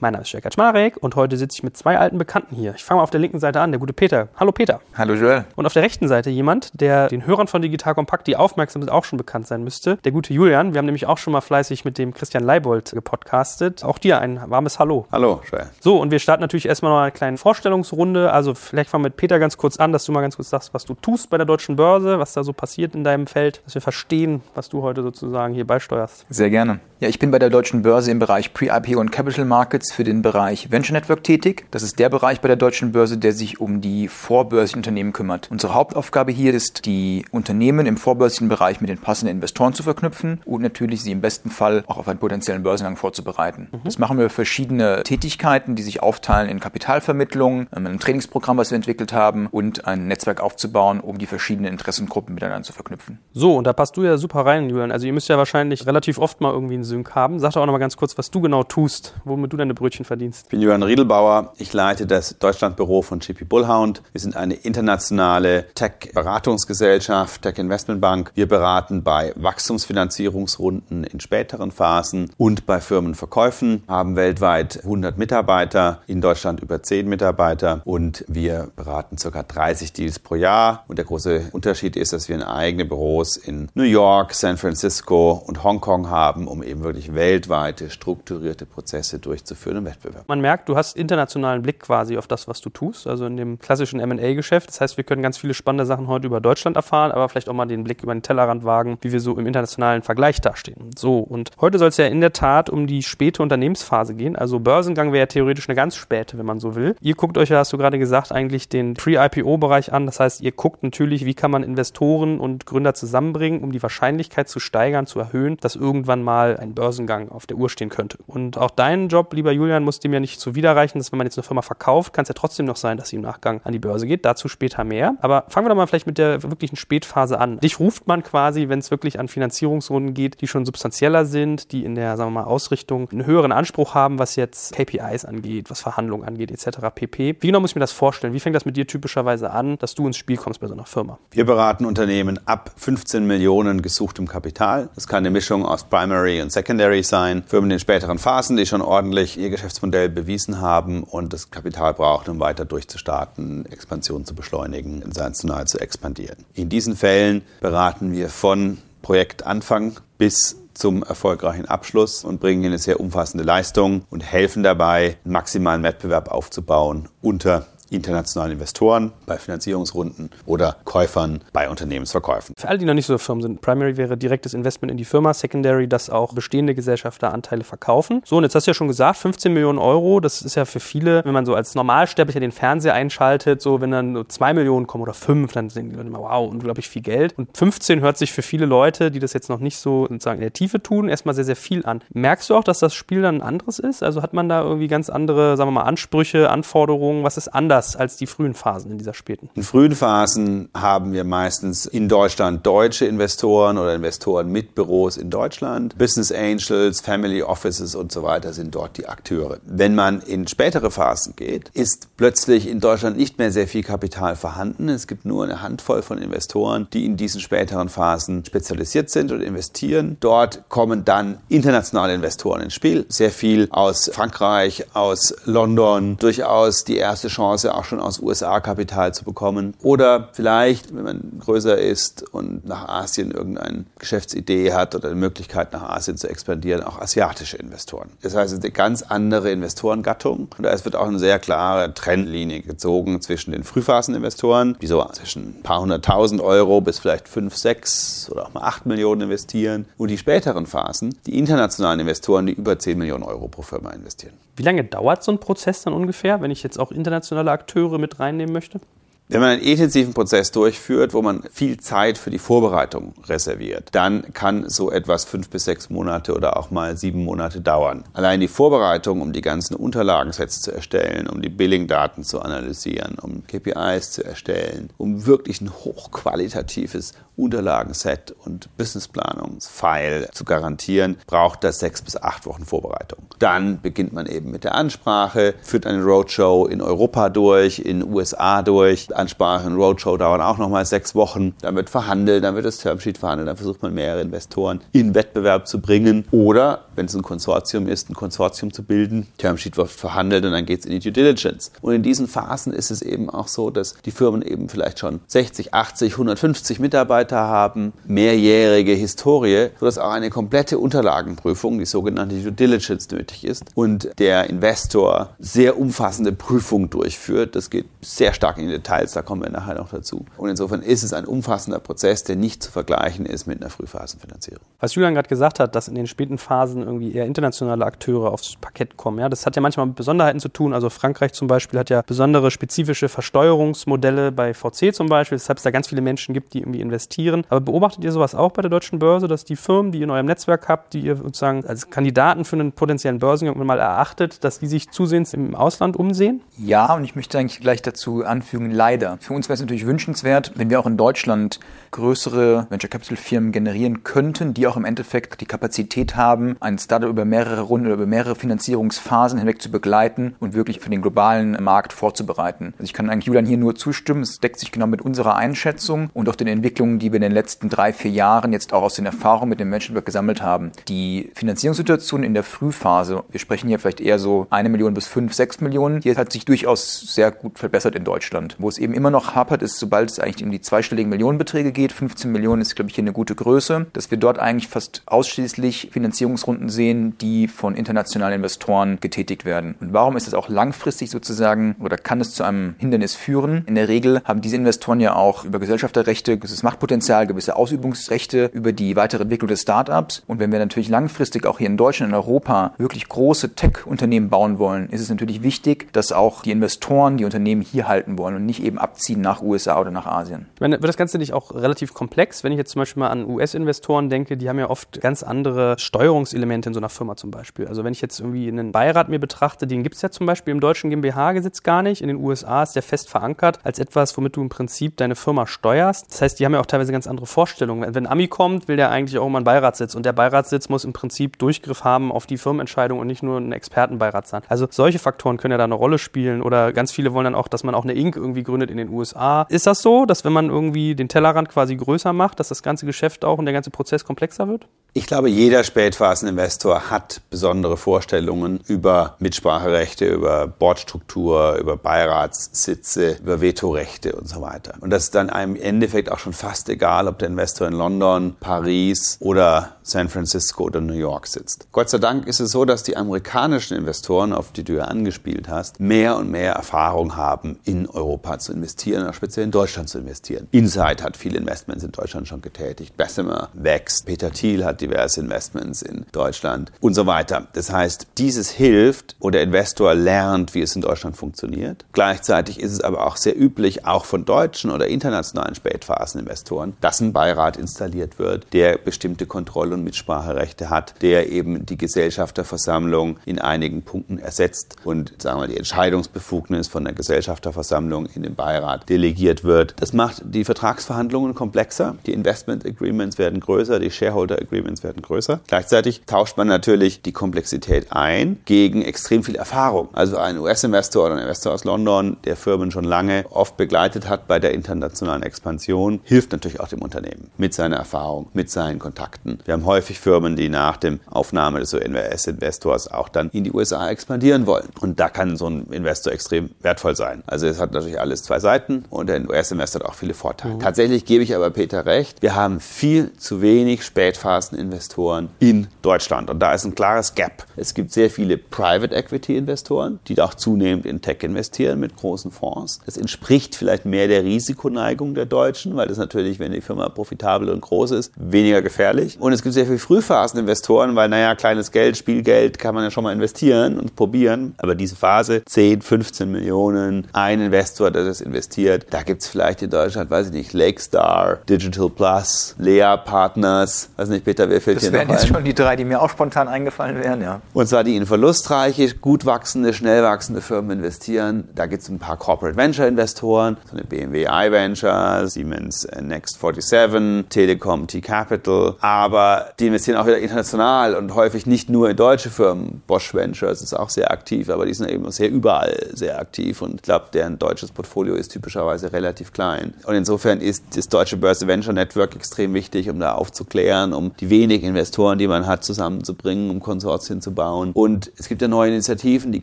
Mein Name ist Jörg Kaczmarek und heute sitze ich mit zwei alten Bekannten hier. Ich fange mal auf der linken Seite an, der gute Peter. Hallo Peter. Hallo Joel. Und auf der rechten Seite jemand, der den Hörern von Digital Kompakt, die aufmerksam sind, auch schon bekannt sein müsste. Der gute Julian. Wir haben nämlich auch schon mal fleißig mit dem Christian Leibold gepodcastet. Auch dir ein warmes Hallo. Hallo Joel. So, und wir starten natürlich erstmal noch eine kleine Vorstellungsrunde. Also vielleicht fangen wir mit Peter ganz kurz an, dass du mal ganz kurz sagst, was du tust bei der Deutschen Börse, was da so passiert in deinem Feld, dass wir verstehen, was du heute sozusagen hier beisteuerst. Sehr gerne. Ja, ich bin bei der Deutschen Börse im Bereich Pre-IPO und Capital Markets für den Bereich Venture Network tätig. Das ist der Bereich bei der Deutschen Börse, der sich um die vorbörslichen Unternehmen kümmert. Unsere Hauptaufgabe hier ist, die Unternehmen im vorbörslichen Bereich mit den passenden Investoren zu verknüpfen und natürlich sie im besten Fall auch auf einen potenziellen Börsengang vorzubereiten. Mhm. Das machen wir für verschiedene Tätigkeiten, die sich aufteilen in Kapitalvermittlung, ähm, ein Trainingsprogramm, was wir entwickelt haben und ein Netzwerk aufzubauen, um die verschiedenen Interessengruppen miteinander zu verknüpfen. So, und da passt du ja super rein, Julian. Also ihr müsst ja wahrscheinlich relativ oft mal irgendwie einen Sync haben. Sag doch auch noch mal ganz kurz, was du genau tust, womit du deine Brötchen verdienst ich bin Johann Riedelbauer. Ich leite das Deutschlandbüro von JP Bullhound. Wir sind eine internationale Tech-Beratungsgesellschaft, Tech-Investmentbank. Wir beraten bei Wachstumsfinanzierungsrunden in späteren Phasen und bei Firmenverkäufen, haben weltweit 100 Mitarbeiter, in Deutschland über 10 Mitarbeiter und wir beraten ca. 30 Deals pro Jahr. Und der große Unterschied ist, dass wir eigene Büros in New York, San Francisco und Hongkong haben, um eben wirklich weltweite strukturierte Prozesse durchzuführen im Wettbewerb. Man merkt, du hast internationalen Blick quasi auf das, was du tust, also in dem klassischen M&A-Geschäft. Das heißt, wir können ganz viele spannende Sachen heute über Deutschland erfahren, aber vielleicht auch mal den Blick über den Tellerrand wagen, wie wir so im internationalen Vergleich dastehen. So, und heute soll es ja in der Tat um die späte Unternehmensphase gehen. Also Börsengang wäre ja theoretisch eine ganz späte, wenn man so will. Ihr guckt euch ja, hast du gerade gesagt, eigentlich den Pre-IPO-Bereich an. Das heißt, ihr guckt natürlich, wie kann man Investoren und Gründer zusammenbringen, um die Wahrscheinlichkeit zu steigern, zu erhöhen, dass irgendwann mal ein Börsengang auf der Uhr stehen könnte. Und auch dein Job, lieber Julian, muss dem ja nicht zuwiderreichen, dass wenn man jetzt eine Firma verkauft, kann es ja trotzdem noch sein, dass sie im Nachgang an die Börse geht. Dazu später mehr. Aber fangen wir doch mal vielleicht mit der wirklichen Spätphase an. Dich ruft man quasi, wenn es wirklich an Finanzierungsrunden geht, die schon substanzieller sind, die in der, sagen wir mal, Ausrichtung einen höheren Anspruch haben, was jetzt KPIs angeht, was Verhandlungen angeht, etc. pp. Wie genau muss ich mir das vorstellen? Wie fängt das mit dir typischerweise an, dass du ins Spiel kommst bei so einer Firma? Wir beraten Unternehmen ab 15 Millionen gesuchtem Kapital. Das kann eine Mischung aus Primary und Secondary sein. Firmen in späteren Phasen, die schon ordentlich ihr Geschäftsmodell bewiesen haben und das Kapital brauchen, um weiter durchzustarten, Expansion zu beschleunigen, international zu expandieren. In diesen Fällen beraten wir von Projektanfang bis zum erfolgreichen Abschluss und bringen eine sehr umfassende Leistung und helfen dabei, maximalen Wettbewerb aufzubauen unter internationalen Investoren bei Finanzierungsrunden oder Käufern bei Unternehmensverkäufen. Für alle, die noch nicht so Firmen sind, Primary wäre direktes Investment in die Firma, Secondary, dass auch bestehende Gesellschafter Anteile verkaufen. So, und jetzt hast du ja schon gesagt, 15 Millionen Euro, das ist ja für viele, wenn man so als Normalsterblicher den Fernseher einschaltet, so wenn dann nur 2 Millionen kommen oder 5, dann denken die Leute immer, wow, unglaublich viel Geld. Und 15 hört sich für viele Leute, die das jetzt noch nicht so sozusagen in der Tiefe tun, erstmal sehr, sehr viel an. Merkst du auch, dass das Spiel dann anderes ist? Also hat man da irgendwie ganz andere, sagen wir mal, Ansprüche, Anforderungen? Was ist anders? Anders als die frühen Phasen in dieser späten? In frühen Phasen haben wir meistens in Deutschland deutsche Investoren oder Investoren mit Büros in Deutschland. Business Angels, Family Offices und so weiter sind dort die Akteure. Wenn man in spätere Phasen geht, ist plötzlich in Deutschland nicht mehr sehr viel Kapital vorhanden. Es gibt nur eine Handvoll von Investoren, die in diesen späteren Phasen spezialisiert sind und investieren. Dort kommen dann internationale Investoren ins Spiel. Sehr viel aus Frankreich, aus London, durchaus die erste Chance auch schon aus USA Kapital zu bekommen. Oder vielleicht, wenn man größer ist und nach Asien irgendeine Geschäftsidee hat oder eine Möglichkeit nach Asien zu expandieren, auch asiatische Investoren. Das heißt, es ist eine ganz andere Investorengattung. Und da wird auch eine sehr klare Trennlinie gezogen zwischen den Frühphaseninvestoren, die so zwischen ein paar hunderttausend Euro bis vielleicht fünf, sechs oder auch mal acht Millionen investieren. Und die späteren Phasen, die internationalen Investoren, die über zehn Millionen Euro pro Firma investieren. Wie lange dauert so ein Prozess dann ungefähr, wenn ich jetzt auch internationale Akteure mit reinnehmen möchte? Wenn man einen intensiven Prozess durchführt, wo man viel Zeit für die Vorbereitung reserviert, dann kann so etwas fünf bis sechs Monate oder auch mal sieben Monate dauern. Allein die Vorbereitung, um die ganzen Unterlagensets zu erstellen, um die Billing-Daten zu analysieren, um KPIs zu erstellen, um wirklich ein hochqualitatives Unterlagenset und Businessplanungsfile zu garantieren, braucht das sechs bis acht Wochen Vorbereitung. Dann beginnt man eben mit der Ansprache, führt eine Roadshow in Europa durch, in USA durch. Ansprache und Roadshow dauern auch nochmal sechs Wochen. Dann wird verhandelt, dann wird das Termsheet verhandelt, dann versucht man mehrere Investoren in Wettbewerb zu bringen oder, wenn es ein Konsortium ist, ein Konsortium zu bilden. Termsheet wird verhandelt und dann geht es in die Due Diligence. Und in diesen Phasen ist es eben auch so, dass die Firmen eben vielleicht schon 60, 80, 150 Mitarbeiter haben, mehrjährige Historie, sodass auch eine komplette Unterlagenprüfung, die sogenannte Due Diligence, nötig ist und der Investor sehr umfassende Prüfung durchführt. Das geht sehr stark in die Details, da kommen wir nachher noch dazu. Und insofern ist es ein umfassender Prozess, der nicht zu vergleichen ist mit einer Frühphasenfinanzierung. Was Julian gerade gesagt hat, dass in den späten Phasen irgendwie eher internationale Akteure aufs Parkett kommen, ja, das hat ja manchmal mit Besonderheiten zu tun. Also Frankreich zum Beispiel hat ja besondere spezifische Versteuerungsmodelle bei VC zum Beispiel, weshalb es da ganz viele Menschen gibt, die irgendwie investieren. Aber beobachtet ihr sowas auch bei der deutschen Börse, dass die Firmen, die ihr in eurem Netzwerk habt, die ihr sozusagen als Kandidaten für einen potenziellen Börsengang mal erachtet, dass die sich zusehends im Ausland umsehen? Ja, und ich möchte eigentlich gleich dazu anfügen, leider. Für uns wäre es natürlich wünschenswert, wenn wir auch in Deutschland größere Venture Capital Firmen generieren könnten, die auch im Endeffekt die Kapazität haben, ein Startup über mehrere Runden oder über mehrere Finanzierungsphasen hinweg zu begleiten und wirklich für den globalen Markt vorzubereiten. Also ich kann eigentlich Julian hier nur zustimmen. Es deckt sich genau mit unserer Einschätzung und auch den Entwicklungen, die wir in den letzten drei, vier Jahren jetzt auch aus den Erfahrungen mit dem Menschenwerk gesammelt haben. Die Finanzierungssituation in der Frühphase, wir sprechen hier vielleicht eher so eine Million bis fünf, sechs Millionen, die hat sich durchaus sehr gut verbessert in Deutschland. Wo es eben immer noch hapert, ist, sobald es eigentlich um die zweistelligen Millionenbeträge geht, 15 Millionen ist, glaube ich, hier eine gute Größe, dass wir dort eigentlich fast ausschließlich Finanzierungsrunden sehen, die von internationalen Investoren getätigt werden. Und warum ist das auch langfristig sozusagen oder kann es zu einem Hindernis führen? In der Regel haben diese Investoren ja auch über Gesellschafterrechte, gewisses Machtpotenzial, gewisse Ausübungsrechte über die weitere Entwicklung des Startups. Und wenn wir natürlich langfristig auch hier in Deutschland, in Europa wirklich große Tech-Unternehmen bauen wollen, ist es natürlich wichtig, dass auch die Investoren die Unternehmen hier halten wollen und nicht eben abziehen nach USA oder nach Asien. Ich meine, wird das Ganze nicht auch relativ komplex? Wenn ich jetzt zum Beispiel mal an US-Investoren denke, die haben ja oft ganz andere Steuerungselemente in so einer Firma zum Beispiel. Also wenn ich jetzt irgendwie einen Beirat mir betrachte, den gibt es ja zum Beispiel im deutschen GmbH-Gesetz gar nicht. In den USA ist der fest verankert als etwas, womit du im Prinzip deine Firma steuerst. Das heißt, die haben ja auch teilweise ganz andere Vorstellungen. Wenn Ami kommt, will der eigentlich auch immer einen Beiratssitz und der Beiratssitz muss im Prinzip Durchgriff haben auf die Firmenentscheidung und nicht nur ein Expertenbeirat sein. Also solche Faktoren können ja da eine Rolle spielen oder ganz viele wollen dann auch, dass man auch eine Inc. irgendwie gründet in den USA. Ist das so, dass wenn man irgendwie den Tellerrand quasi größer macht, dass das ganze Geschäft auch und der ganze Prozess komplexer wird? Ich glaube, jeder Spätphaseninvestor hat besondere Vorstellungen über Mitspracherechte, über Boardstruktur, über Beiratssitze, über Vetorechte und so weiter. Und das ist dann im Endeffekt auch schon fast egal, ob der Investor in London, Paris oder San Francisco oder New York sitzt. Gott sei Dank ist es so, dass die amerikanischen Investoren, auf die du ja angespielt hast, mehr und mehr Erfahrung haben, in Europa zu investieren, speziell in Deutschland zu investieren. Insight hat viele Investments in Deutschland schon getätigt. Bessemer wächst. Peter Thiel hat diverse Investments in Deutschland und so weiter. Das heißt, dieses hilft oder der Investor lernt, wie es in Deutschland funktioniert. Gleichzeitig ist es aber auch sehr üblich, auch von deutschen oder internationalen Spätphaseninvestoren, dass ein Beirat installiert wird, der bestimmte Kontrolle und Mitspracherechte hat, der eben die Gesellschafterversammlung in einigen Punkten ersetzt und sagen wir die Entscheidungsbefugnis von der Gesellschafterversammlung in den Beirat delegiert wird. Das macht die Vertragsverhandlungen komplexer, die Investment Agreements werden größer, die Shareholder Agreements werden größer. Gleichzeitig tauscht man natürlich die Komplexität ein gegen extrem viel Erfahrung. Also ein US-Investor oder ein Investor aus London, der Firmen schon lange oft begleitet hat bei der internationalen Expansion, hilft natürlich auch dem Unternehmen mit seiner Erfahrung, mit seinen Kontakten. Wir haben häufig Firmen, die nach dem Aufnahme des US-Investors auch dann in die USA expandieren wollen. Und da kann so ein Investor extrem wertvoll sein. Also es hat natürlich alles zwei Seiten und der US-Investor hat auch viele Vorteile. Mhm. Tatsächlich gebe ich aber Peter recht, wir haben viel zu wenig Spätphaseninvestoren in Deutschland. Und da ist ein klares Gap. Es gibt sehr viele Private Equity-Investoren, die auch zunehmend in Tech investieren mit großen Fonds. Das entspricht vielleicht mehr der Risikoneigung der Deutschen, weil das natürlich, wenn die Firma profitabel und groß ist, weniger gefährlich. Und es gibt sehr viele Frühphaseninvestoren, weil, naja, kleines Geld, Spielgeld kann man ja schon mal investieren und probieren. Aber diese Phase, 10, 15 Millionen, ein Investor, der das investiert, da gibt es vielleicht in Deutschland, weiß ich nicht, Lakestar, Digital Plus, Lea Partners, weiß nicht, Peter, wer fällt das hier noch? Das wären jetzt schon die drei, die mir auch spontan eingefallen wären, ja. Und zwar die in verlustreiche, gut wachsende, schnell wachsende Firmen investieren. Da gibt es ein paar Corporate Venture Investoren, so eine BMW iVenture, Siemens Next 47, Telekom, T Capital, aber die investieren auch wieder international und häufig nicht nur in deutsche Firmen. Bosch Ventures ist auch sehr aktiv, aber die sind eben sehr überall sehr aktiv und ich glaube, deren deutsches Portfolio ist typischerweise relativ klein. Und insofern ist das deutsche Börse Venture Network extrem wichtig, um da aufzuklären, um die wenigen Investoren, die man hat, zusammenzubringen, um Konsortien zu bauen. Und es gibt ja neue Initiativen. Die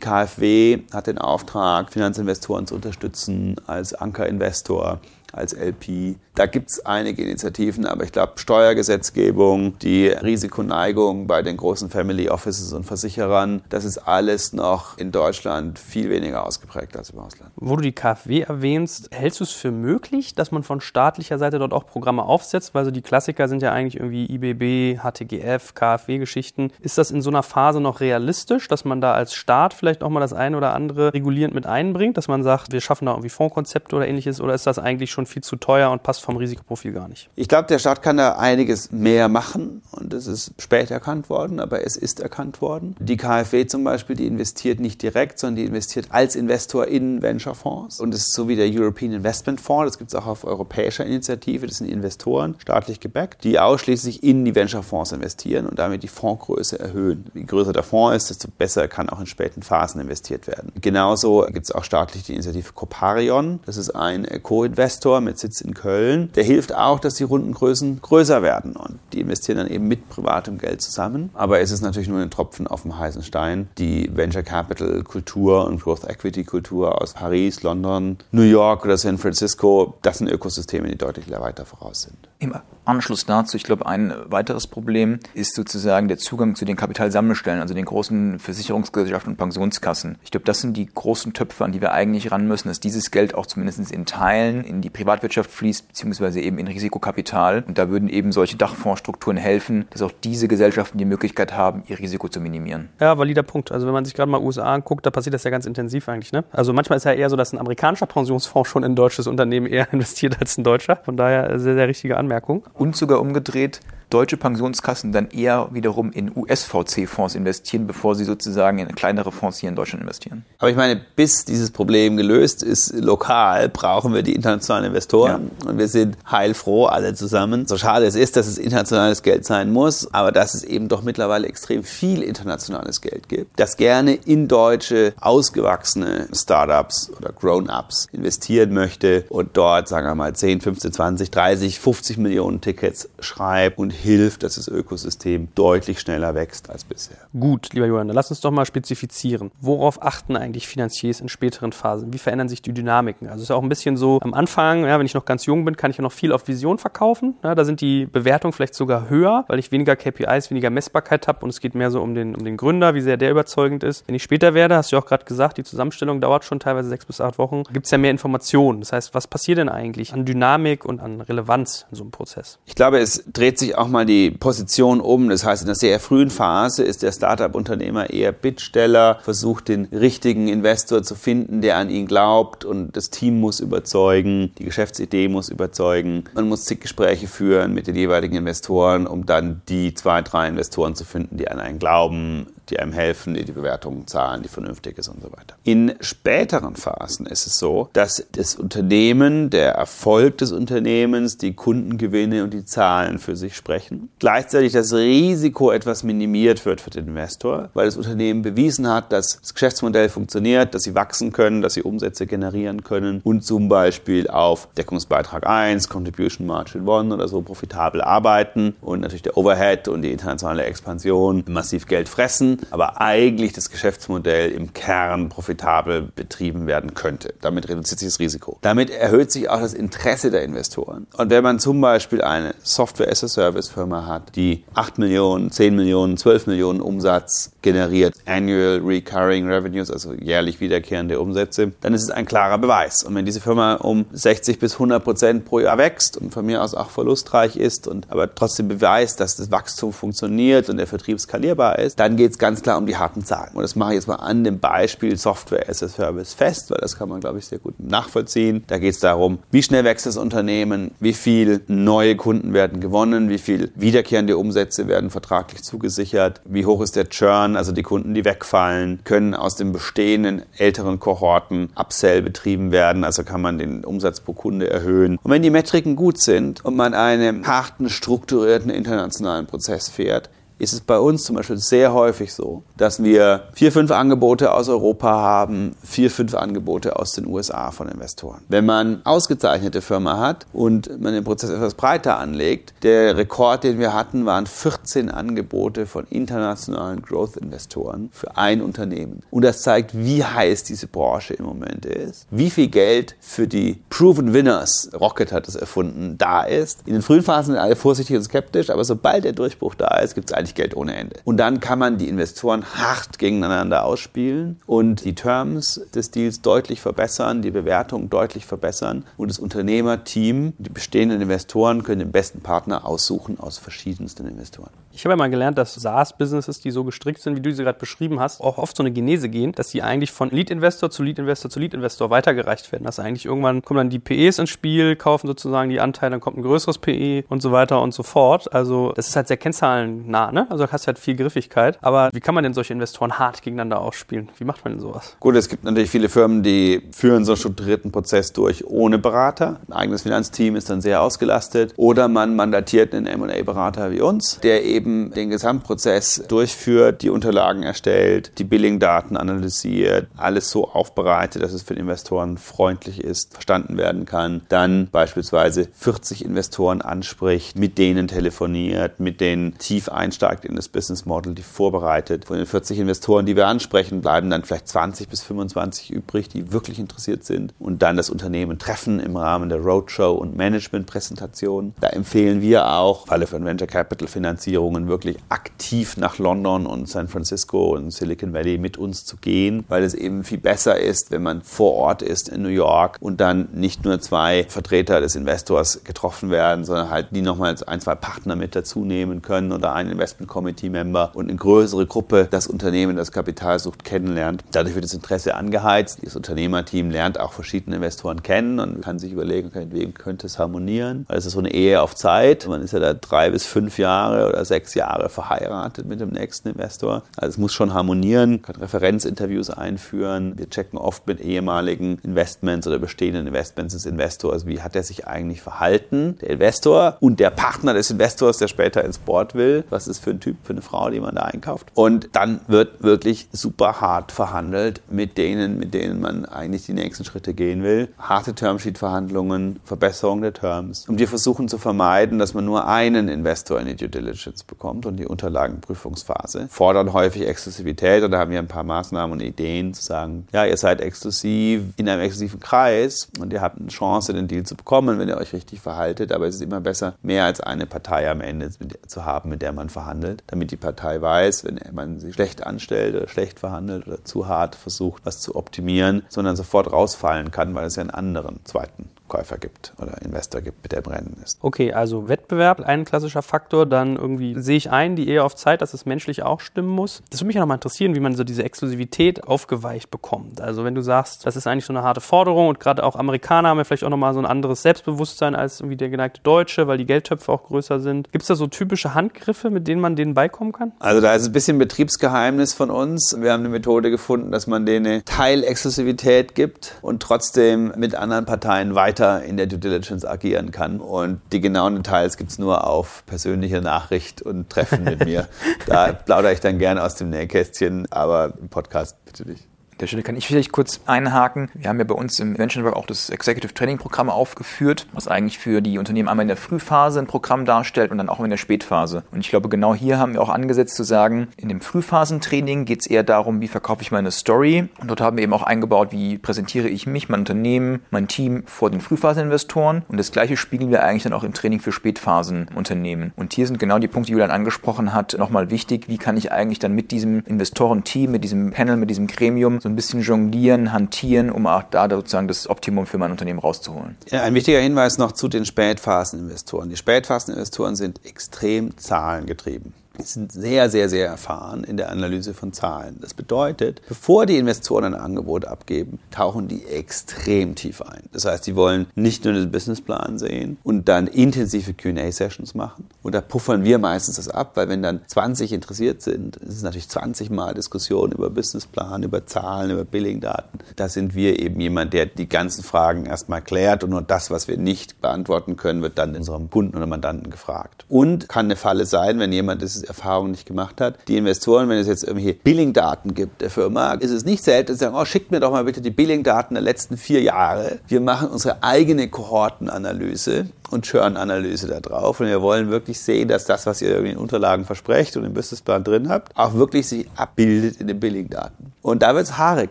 KfW hat den Auftrag, Finanzinvestoren zu unterstützen als Ankerinvestor als LP. Da gibt es einige Initiativen, aber ich glaube, Steuergesetzgebung, die Risikoneigung bei den großen Family Offices und Versicherern, das ist alles noch in Deutschland viel weniger ausgeprägt als im Ausland. Wo du die KfW erwähnst, hältst du es für möglich, dass man von staatlicher Seite dort auch Programme aufsetzt? Weil so die Klassiker sind ja eigentlich irgendwie IBB, HTGF, KfW-Geschichten. Ist das in so einer Phase noch realistisch, dass man da als Staat vielleicht auch mal das eine oder andere regulierend mit einbringt, dass man sagt, wir schaffen da irgendwie Fondskonzepte oder ähnliches? Oder ist das eigentlich schon viel zu teuer und passt vom Risikoprofil gar nicht. Ich glaube, der Staat kann da einiges mehr machen und es ist spät erkannt worden, aber es ist erkannt worden. Die KfW zum Beispiel, die investiert nicht direkt, sondern die investiert als Investor in Venture-Fonds und es ist so wie der European Investment Fonds, das gibt es auch auf europäischer Initiative, das sind Investoren, staatlich gebackt, die ausschließlich in die Venture-Fonds investieren und damit die Fondsgröße erhöhen. Je größer der Fonds ist, desto besser kann auch in späten Phasen investiert werden. Genauso gibt es auch staatlich die Initiative Coparion, das ist ein Co-Investor mit Sitz in Köln, der hilft auch, dass die Rundengrößen größer werden. Und die investieren dann eben mit privatem Geld zusammen. Aber es ist natürlich nur ein Tropfen auf dem heißen Stein. Die Venture Capital Kultur und Growth Equity Kultur aus Paris, London, New York oder San Francisco, das sind Ökosysteme, die deutlich weiter voraus sind. Im Anschluss dazu, ich glaube, ein weiteres Problem ist sozusagen der Zugang zu den Kapitalsammelstellen, also den großen Versicherungsgesellschaften und Pensionskassen. Ich glaube, das sind die großen Töpfe, an die wir eigentlich ran müssen, dass dieses Geld auch zumindest in Teilen in die Privatwirtschaft fließt, beziehungsweise eben in Risikokapital. Und da würden eben solche Dachfondsstrukturen helfen, dass auch diese Gesellschaften die Möglichkeit haben, ihr Risiko zu minimieren. Ja, valider Punkt. Also wenn man sich gerade mal USA anguckt, da passiert das ja ganz intensiv eigentlich. Ne? Also manchmal ist ja eher so, dass ein amerikanischer Pensionsfonds schon in ein deutsches Unternehmen eher investiert als ein deutscher. Von daher sehr, sehr richtige Anmerkung. Und sogar umgedreht, deutsche Pensionskassen dann eher wiederum in US-VC-Fonds investieren, bevor sie sozusagen in kleinere Fonds hier in Deutschland investieren. Aber ich meine, bis dieses Problem gelöst ist, lokal, brauchen wir die internationalen Investoren. Ja. Und wir sind heilfroh, alle zusammen. So schade es ist, dass es internationales Geld sein muss, aber dass es eben doch mittlerweile extrem viel internationales Geld gibt, das gerne in deutsche, ausgewachsene Startups oder Grown-Ups investieren möchte und dort, sagen wir mal, 10, 15, 20, 30, 50 Millionen Tickets schreibt und hilft, dass das Ökosystem deutlich schneller wächst als bisher. Gut, lieber Johann, dann lass uns doch mal spezifizieren. Worauf achten eigentlich Finanziers in späteren Phasen? Wie verändern sich die Dynamiken? Also es ist ja auch ein bisschen so am Anfang, ja, wenn ich noch ganz jung bin, kann ich ja noch viel auf Vision verkaufen. Ja, da sind die Bewertungen vielleicht sogar höher, weil ich weniger KPIs, weniger Messbarkeit habe und es geht mehr so um den, um den Gründer, wie sehr der überzeugend ist. Wenn ich später werde, hast du ja auch gerade gesagt, die Zusammenstellung dauert schon teilweise sechs bis acht Wochen, gibt es ja mehr Informationen. Das heißt, was passiert denn eigentlich an Dynamik und an Relevanz in so einem Prozess? Ich glaube, es dreht sich auch mal die Position um. Das heißt, in einer sehr frühen Phase ist der Startup-Unternehmer eher Bittsteller, versucht den richtigen Investor zu finden, der an ihn glaubt und das Team muss überzeugen, die Geschäftsidee muss überzeugen. Man muss zig Gespräche führen mit den jeweiligen Investoren, um dann die zwei, drei Investoren zu finden, die an einen glauben, die einem helfen, die die Bewertungen zahlen, die vernünftig ist und so weiter. In späteren Phasen ist es so, dass das Unternehmen, der Erfolg des Unternehmens, die Kundengewinne und die Zahlen für sich sprechen. Gleichzeitig das Risiko etwas minimiert wird für den Investor, weil das Unternehmen bewiesen hat, dass das Geschäftsmodell funktioniert, dass sie wachsen können, dass sie Umsätze generieren können und zum Beispiel auf Deckungsbeitrag 1, Contribution Margin 1 oder so profitabel arbeiten und natürlich der Overhead und die internationale Expansion massiv Geld fressen aber eigentlich das Geschäftsmodell im Kern profitabel betrieben werden könnte. Damit reduziert sich das Risiko. Damit erhöht sich auch das Interesse der Investoren. Und wenn man zum Beispiel eine Software-as-a-Service-Firma hat, die 8 Millionen, 10 Millionen, 12 Millionen Umsatz generiert, Annual Recurring Revenues, also jährlich wiederkehrende Umsätze, dann ist es ein klarer Beweis. Und wenn diese Firma um 60 bis 100 Prozent pro Jahr wächst und von mir aus auch verlustreich ist und aber trotzdem beweist, dass das Wachstum funktioniert und der Vertrieb skalierbar ist, dann geht es ganz klar um die harten Zahlen. Und das mache ich jetzt mal an dem Beispiel Software as a Service fest, weil das kann man, glaube ich, sehr gut nachvollziehen. Da geht es darum, wie schnell wächst das Unternehmen, wie viel neue Kunden werden gewonnen, wie viel wiederkehrende Umsätze werden vertraglich zugesichert, wie hoch ist der Churn, also die Kunden, die wegfallen, können aus den bestehenden älteren Kohorten Upsell betrieben werden, also kann man den Umsatz pro Kunde erhöhen. Und wenn die Metriken gut sind und man einen harten, strukturierten internationalen Prozess fährt, ist es bei uns zum Beispiel sehr häufig so, dass wir vier, fünf Angebote aus Europa haben, vier, fünf Angebote aus den USA von Investoren. Wenn man ausgezeichnete Firma hat und man den Prozess etwas breiter anlegt, der Rekord, den wir hatten, waren 14 Angebote von internationalen Growth-Investoren für ein Unternehmen. Und das zeigt, wie heiß diese Branche im Moment ist, wie viel Geld für die Proven Winners, Rocket hat es erfunden, da ist. In den frühen Phasen sind alle vorsichtig und skeptisch, aber sobald der Durchbruch da ist, gibt es eigentlich Geld ohne Ende. Und dann kann man die Investoren hart gegeneinander ausspielen und die Terms des Deals deutlich verbessern, die Bewertung deutlich verbessern und das Unternehmerteam, die bestehenden Investoren können den besten Partner aussuchen aus verschiedensten Investoren. Ich habe ja mal gelernt, dass SaaS-Businesses, die so gestrickt sind, wie du sie gerade beschrieben hast, auch oft so eine Genese gehen, dass die eigentlich von Lead-Investor zu Lead-Investor zu Lead-Investor weitergereicht werden. Dass eigentlich irgendwann kommen dann die PEs ins Spiel, kaufen sozusagen die Anteile, dann kommt ein größeres PE und so weiter und so fort. Also das ist halt sehr kennzahlennah, ne? Also hast halt viel Griffigkeit. Aber wie kann man denn solche Investoren hart gegeneinander ausspielen? Wie macht man denn sowas? Gut, es gibt natürlich viele Firmen, die führen so einen strukturierten Prozess durch ohne Berater. Ein eigenes Finanzteam ist dann sehr ausgelastet. Oder man mandatiert einen M&A-Berater wie uns, der eben eben den Gesamtprozess durchführt, die Unterlagen erstellt, die Billing-Daten analysiert, alles so aufbereitet, dass es für Investoren freundlich ist, verstanden werden kann. Dann beispielsweise 40 Investoren anspricht, mit denen telefoniert, mit denen tief einsteigt in das Business Model, die vorbereitet. Von den 40 Investoren, die wir ansprechen, bleiben dann vielleicht 20 bis 25 übrig, die wirklich interessiert sind und dann das Unternehmen treffen im Rahmen der Roadshow und Management-Präsentation. Da empfehlen wir auch, Falle von Venture Capital Finanzierung Unternehmungen wirklich aktiv nach London und San Francisco und Silicon Valley mit uns zu gehen, weil es eben viel besser ist, wenn man vor Ort ist in New York und dann nicht nur zwei Vertreter des Investors getroffen werden, sondern halt die nochmal ein, zwei Partner mit dazu nehmen können oder ein Investment Committee Member und eine größere Gruppe das Unternehmen, das Kapital sucht, kennenlernt. Dadurch wird das Interesse angeheizt. Das Unternehmerteam lernt auch verschiedene Investoren kennen und kann sich überlegen, okay, wem könnte es harmonieren. Weil es ist so eine Ehe auf Zeit. Man ist ja da drei bis fünf Jahre oder sechs sechs Jahre verheiratet mit dem nächsten Investor. Also es muss schon harmonieren, kann Referenzinterviews einführen. Wir checken oft mit ehemaligen Investments oder bestehenden Investments des Investors, wie hat er sich eigentlich verhalten, der Investor und der Partner des Investors, der später ins Board will. Was ist für ein Typ, für eine Frau, die man da einkauft? Und dann wird wirklich super hart verhandelt mit denen, mit denen man eigentlich die nächsten Schritte gehen will. Harte Termsheet-Verhandlungen, Verbesserung der Terms. Und wir versuchen zu vermeiden, dass man nur einen Investor in die Due Diligence bekommt und die Unterlagenprüfungsphase, fordern häufig Exklusivität und da haben wir ein paar Maßnahmen und Ideen zu sagen, ja, ihr seid exklusiv in einem exklusiven Kreis und ihr habt eine Chance, den Deal zu bekommen, wenn ihr euch richtig verhaltet, aber es ist immer besser, mehr als eine Partei am Ende zu haben, mit der man verhandelt, damit die Partei weiß, wenn man sich schlecht anstellt oder schlecht verhandelt oder zu hart versucht, was zu optimieren, sondern sofort rausfallen kann, weil es ja einen anderen zweiten Käufer gibt oder Investor gibt, der im Rennen ist. Okay, also Wettbewerb, ein klassischer Faktor. Dann irgendwie sehe ich ein, die Ehe auf Zeit, dass es menschlich auch stimmen muss. Das würde mich ja nochmal interessieren, wie man so diese Exklusivität aufgeweicht bekommt. Also wenn du sagst, das ist eigentlich so eine harte Forderung und gerade auch Amerikaner haben ja vielleicht auch nochmal so ein anderes Selbstbewusstsein als irgendwie der geneigte Deutsche, weil die Geldtöpfe auch größer sind. Gibt es da so typische Handgriffe, mit denen man denen beikommen kann? Also da ist ein bisschen Betriebsgeheimnis von uns. Wir haben eine Methode gefunden, dass man denen Teilexklusivität gibt und trotzdem mit anderen Parteien weiter weiter in der Due Diligence agieren kann. Und die genauen Details gibt es nur auf persönliche Nachricht und Treffen mit mir. da plaudere ich dann gerne aus dem Nähkästchen, aber im Podcast bitte nicht der Stelle kann ich vielleicht kurz einhaken. Wir haben ja bei uns im Venture Network auch das Executive Training Programm aufgeführt, was eigentlich für die Unternehmen einmal in der Frühphase ein Programm darstellt und dann auch in der Spätphase. Und ich glaube, genau hier haben wir auch angesetzt zu sagen, in dem Frühphasentraining geht es eher darum, wie verkaufe ich meine Story. Und dort haben wir eben auch eingebaut, wie präsentiere ich mich, mein Unternehmen, mein Team vor den Frühphaseninvestoren. Und das gleiche spiegeln wir eigentlich dann auch im Training für Spätphasenunternehmen. Und hier sind genau die Punkte, die Julian angesprochen hat, nochmal wichtig. Wie kann ich eigentlich dann mit diesem Investorenteam, mit diesem Panel, mit diesem Gremium so ein bisschen jonglieren, hantieren, um auch da sozusagen das Optimum für mein Unternehmen rauszuholen. Ein wichtiger Hinweis noch zu den Spätphaseninvestoren. Die Spätphaseninvestoren sind extrem zahlengetrieben. Sind sehr, sehr, sehr erfahren in der Analyse von Zahlen. Das bedeutet, bevor die Investoren ein Angebot abgeben, tauchen die extrem tief ein. Das heißt, die wollen nicht nur den Businessplan sehen und dann intensive Q&A-Sessions machen. Und da puffern wir meistens das ab, weil wenn dann 20 interessiert sind, ist es natürlich 20 Mal Diskussion über Businessplan, über Zahlen, über Billingdaten. Da sind wir eben jemand, der die ganzen Fragen erstmal klärt und nur das, was wir nicht beantworten können, wird dann unserem Kunden oder Mandanten gefragt. Und kann eine Falle sein, wenn jemand Erfahrung nicht gemacht hat. Die Investoren, wenn es jetzt irgendwelche Billingdaten gibt der Firma, ist es nicht selten, zu sagen, oh, schickt mir doch mal bitte die Billingdaten der letzten vier Jahre. Wir machen unsere eigene Kohortenanalyse und Churn-Analyse da drauf. Und wir wollen wirklich sehen, dass das, was ihr in Unterlagen versprecht und im Businessplan drin habt, auch wirklich sich abbildet in den Billing-Daten. Und da wird es haarig